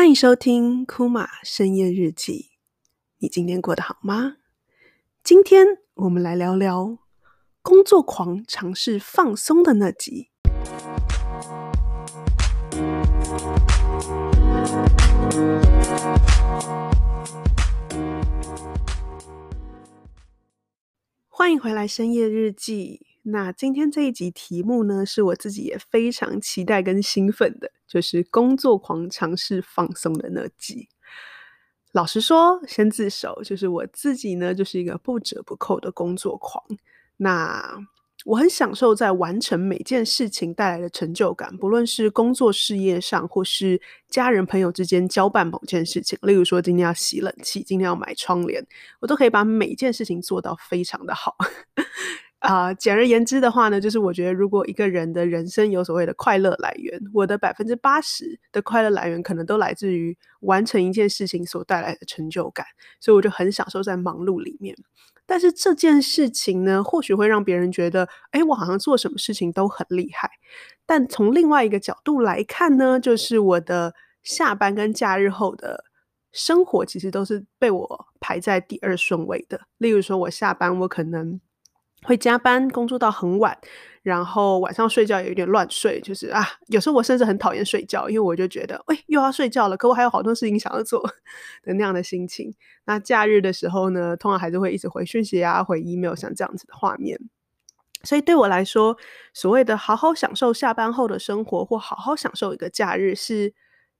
欢迎收听库玛深夜日记。你今天过得好吗？今天我们来聊聊工作狂尝试放松的那集。欢迎回来深夜日记。那今天这一集题目呢，是我自己也非常期待跟兴奋的，就是工作狂尝试放松的那集。老实说，先自首，就是我自己呢，就是一个不折不扣的工作狂。那我很享受在完成每件事情带来的成就感，不论是工作事业上，或是家人朋友之间交办某件事情。例如说，今天要洗冷气，今天要买窗帘，我都可以把每件事情做到非常的好。啊、简而言之的话呢，就是我觉得，如果一个人的人生有所谓的快乐来源，我的百分之八十的快乐来源，可能都来自于完成一件事情所带来的成就感。所以我就很享受在忙碌里面。但是这件事情呢，或许会让别人觉得，哎，我好像做什么事情都很厉害。但从另外一个角度来看呢，就是我的下班跟假日后的生活，其实都是被我排在第二顺位的。例如说，我下班，我可能。会加班工作到很晚，然后晚上睡觉也有点乱睡，就是啊，有时候我甚至很讨厌睡觉，因为我就觉得，喂，又要睡觉了，可我还有好多事情想要做 的那样的心情。那假日的时候呢，通常还是会一直回讯息啊，回 email，像这样子的画面。所以对我来说，所谓的好好享受下班后的生活，或好好享受一个假日，是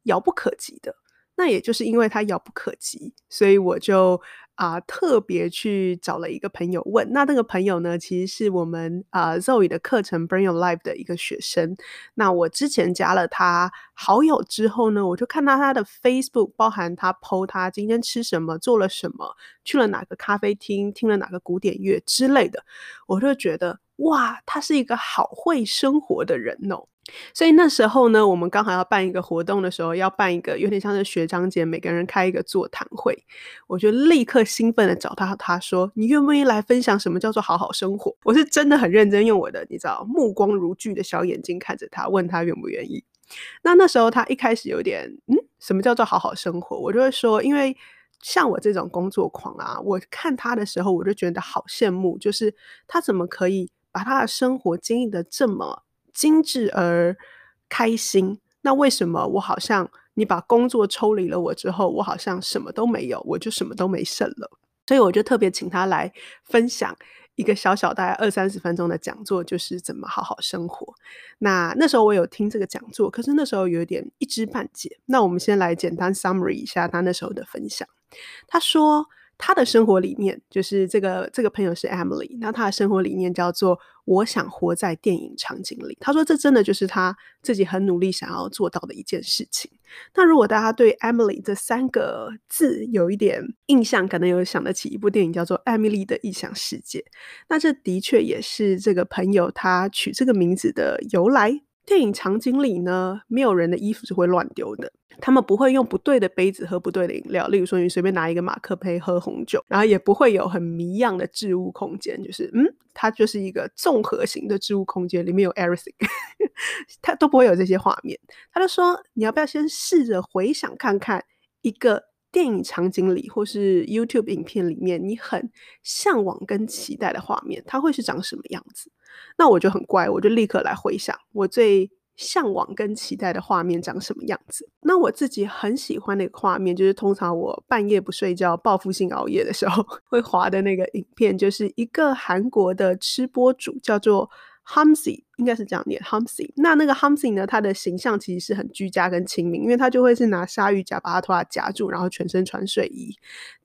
遥不可及的。那也就是因为它遥不可及，所以我就。啊，特别去找了一个朋友问，那那个朋友呢，其实是我们啊 Zoe 的课程 Bring Your Life 的一个学生。那我之前加了他好友之后呢，我就看到他的 Facebook，包含他 PO 他今天吃什么，做了什么，去了哪个咖啡厅，听了哪个古典乐之类的，我就觉得哇，他是一个好会生活的人哦。所以那时候呢，我们刚好要办一个活动的时候，要办一个有点像是学长姐每个人开一个座谈会，我就立刻兴奋的找他，他说：“你愿不愿意来分享什么叫做好好生活？”我是真的很认真用我的你知道目光如炬的小眼睛看着他，问他愿不愿意。那那时候他一开始有点嗯，什么叫做好好生活？我就会说，因为像我这种工作狂啊，我看他的时候我就觉得好羡慕，就是他怎么可以把他的生活经营得这么。精致而开心，那为什么我好像你把工作抽离了我之后，我好像什么都没有，我就什么都没剩了。所以我就特别请他来分享一个小小大概二三十分钟的讲座，就是怎么好好生活。那那时候我有听这个讲座，可是那时候有点一知半解。那我们先来简单 summary 一下他那时候的分享。他说。他的生活理念就是这个，这个朋友是 Emily，那他的生活理念叫做“我想活在电影场景里”。他说这真的就是他自己很努力想要做到的一件事情。那如果大家对 Emily 这三个字有一点印象，可能有想得起一部电影叫做《艾蜜莉的异想世界》。那这的确也是这个朋友他取这个名字的由来。电影场景里呢，没有人的衣服是会乱丢的。他们不会用不对的杯子喝不对的饮料，例如说你随便拿一个马克杯喝红酒，然后也不会有很谜样的置物空间，就是嗯，它就是一个综合型的置物空间，里面有 everything，它都不会有这些画面。他就说，你要不要先试着回想看看一个电影场景里或是 YouTube 影片里面你很向往跟期待的画面，它会是长什么样子？那我就很乖，我就立刻来回想我最向往跟期待的画面长什么样子。那我自己很喜欢那个画面，就是通常我半夜不睡觉、报复性熬夜的时候会滑的那个影片，就是一个韩国的吃播主叫做。Hamzy 应该是这样念，Hamzy。那那个 Hamzy 呢？他的形象其实是很居家跟亲民，因为他就会是拿鲨鱼夹把他头发夹住，然后全身穿睡衣。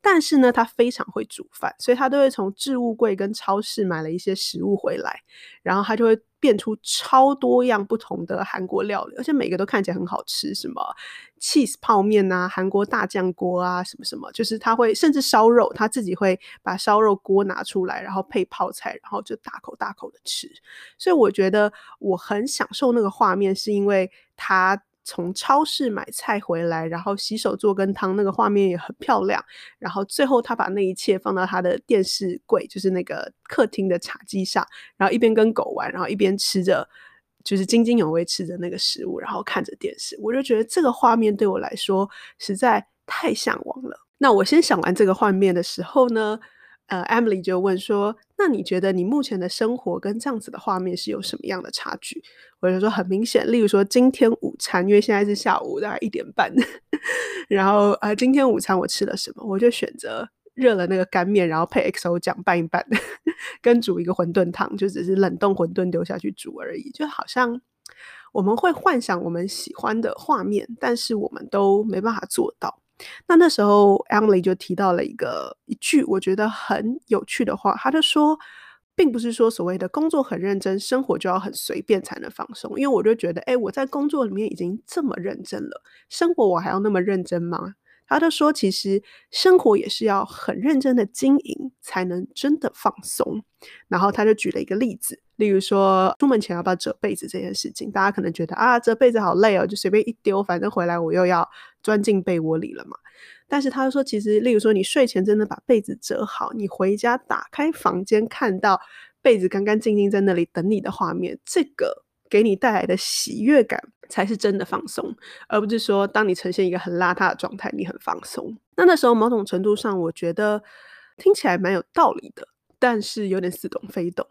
但是呢，他非常会煮饭，所以他都会从置物柜跟超市买了一些食物回来，然后他就会。变出超多样不同的韩国料理，而且每个都看起来很好吃，什么 cheese 泡面啊，韩国大酱锅啊，什么什么，就是他会甚至烧肉，他自己会把烧肉锅拿出来，然后配泡菜，然后就大口大口的吃。所以我觉得我很享受那个画面，是因为他。从超市买菜回来，然后洗手做羹汤，那个画面也很漂亮。然后最后他把那一切放到他的电视柜，就是那个客厅的茶几上，然后一边跟狗玩，然后一边吃着就是津津有味吃着那个食物，然后看着电视，我就觉得这个画面对我来说实在太向往了。那我先想完这个画面的时候呢，呃，Emily 就问说：“那你觉得你目前的生活跟这样子的画面是有什么样的差距？”我就说很明显，例如说今天午餐，因为现在是下午大概一点半，然后呃，今天午餐我吃了什么？我就选择热了那个干面，然后配 XO 酱拌一拌，跟煮一个馄饨汤，就只是冷冻馄饨丢下去煮而已，就好像我们会幻想我们喜欢的画面，但是我们都没办法做到。那那时候，Emily 就提到了一个一句我觉得很有趣的话，他就说，并不是说所谓的工作很认真，生活就要很随便才能放松。因为我就觉得，哎，我在工作里面已经这么认真了，生活我还要那么认真吗？他就说，其实生活也是要很认真的经营，才能真的放松。然后他就举了一个例子，例如说出门前要不要折被子这件事情，大家可能觉得啊，折被子好累哦，就随便一丢，反正回来我又要钻进被窝里了嘛。但是他说，其实例如说你睡前真的把被子折好，你回家打开房间看到被子干干净净在那里等你的画面，这个给你带来的喜悦感。才是真的放松，而不是说当你呈现一个很邋遢的状态，你很放松。那那时候某种程度上，我觉得听起来蛮有道理的，但是有点似懂非懂。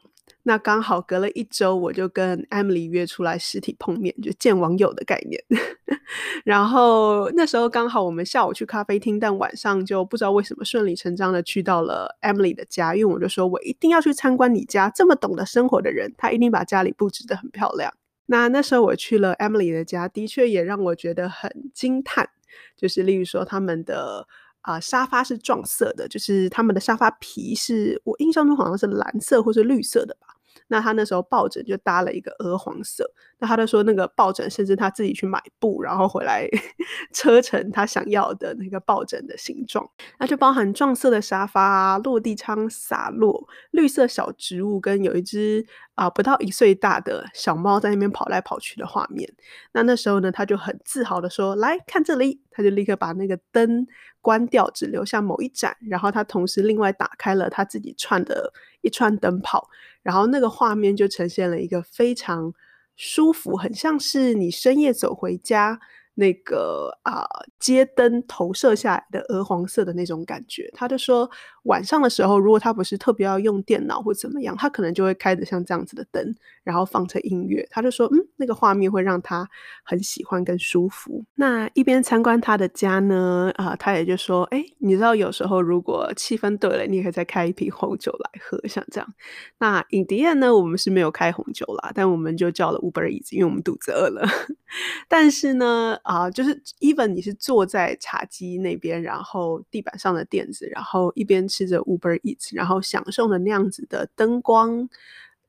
那刚好隔了一周，我就跟 Emily 约出来实体碰面，就见网友的概念。然后那时候刚好我们下午去咖啡厅，但晚上就不知道为什么顺理成章的去到了 Emily 的家，因为我就说我一定要去参观你家，这么懂得生活的人，他一定把家里布置得很漂亮。那那时候我去了 Emily 的家，的确也让我觉得很惊叹。就是例如说，他们的啊、沙发是撞色的，就是他们的沙发皮是我印象中好像是蓝色或是绿色的吧。那他那时候抱枕就搭了一个鹅黄色，那他就说那个抱枕甚至他自己去买布，然后回来 车成他想要的那个抱枕的形状。那就包含撞色的沙发，落地窗洒落，绿色小植物跟有一只啊、不到一岁大的小猫在那边跑来跑去的画面。那那时候呢，他就很自豪的说：“来看这里。”他就立刻把那个灯关掉，只留下某一盏，然后他同时另外打开了他自己串的一串灯泡。然后那个画面就呈现了一个非常舒服，很像是你深夜走回家。那个啊、街灯投射下来的鹅黄色的那种感觉，他就说晚上的时候，如果他不是特别要用电脑或怎么样，他可能就会开着像这样子的灯，然后放着音乐。他就说，嗯，那个画面会让他很喜欢跟舒服。那一边参观他的家呢，啊、他也就说，哎，你知道有时候如果气氛对了，你也可以再开一瓶红酒来喝，像这样。那 in the end 呢，我们是没有开红酒啦，但我们就叫了 Uber Eats，因为我们肚子饿了。但是呢。啊，就是 even 你是坐在茶几那边，然后地板上的垫子，然后一边吃着 Uber Eats，然后享受了那样子的灯光、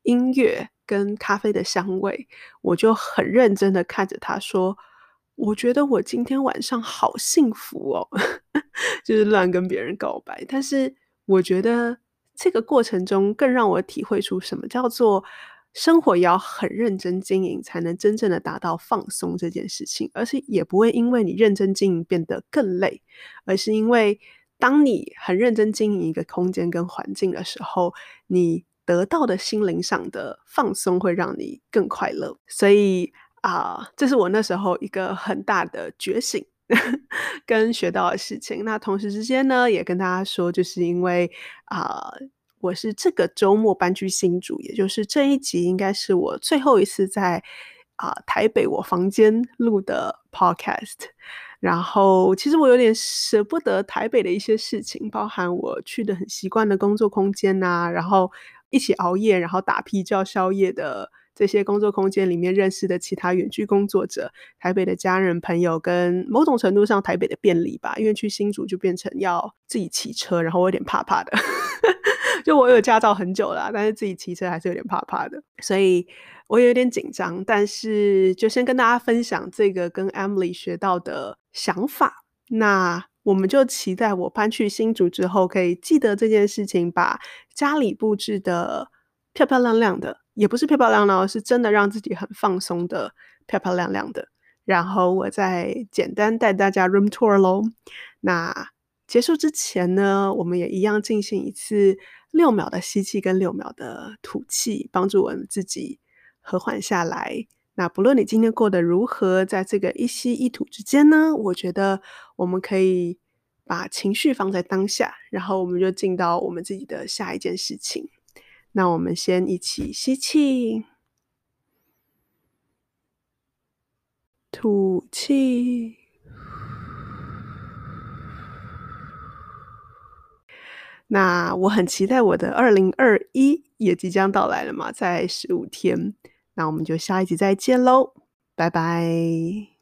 音乐跟咖啡的香味，我就很认真的看着他说：“我觉得我今天晚上好幸福哦。”就是乱跟别人告白，但是我觉得这个过程中更让我体会出什么叫做。生活也要很认真经营，才能真正的达到放松这件事情，而且也不会因为你认真经营变得更累，而是因为当你很认真经营一个空间跟环境的时候，你得到的心灵上的放松会让你更快乐。所以啊、这是我那时候一个很大的觉醒跟学到的事情。那同时之间呢，也跟大家说，就是因为啊。我是这个周末搬去新竹，也就是这一集应该是我最后一次在啊、台北我房间录的 podcast。然后其实我有点舍不得台北的一些事情，包含我去的很习惯的工作空间呐、然后一起熬夜，然后打屁叫宵夜的这些工作空间里面认识的其他远距工作者，台北的家人朋友，跟某种程度上台北的便利吧，因为去新竹就变成要自己骑车，然后我有点怕怕的。就我有驾照很久了，但是自己骑车还是有点怕怕的，所以我有点紧张。但是就先跟大家分享这个跟 Emily 学到的想法。那我们就期待我搬去新竹之后，可以记得这件事情，把家里布置的漂漂亮亮的，也不是漂漂亮亮，是真的让自己很放松的漂漂亮亮的。然后我再简单带大家 room tour 喽。那结束之前呢，我们也一样进行一次。六秒的吸气跟六秒的吐气，帮助我们自己和缓下来，那不论你今天过得如何，在这个一吸一吐之间呢，我觉得我们可以把情绪放在当下，然后我们就进到我们自己的下一件事情。那我们先一起吸气，吐气。那我很期待我的二零二一也即将到来了嘛，在十五天。那我们就下一集再见喽，拜拜。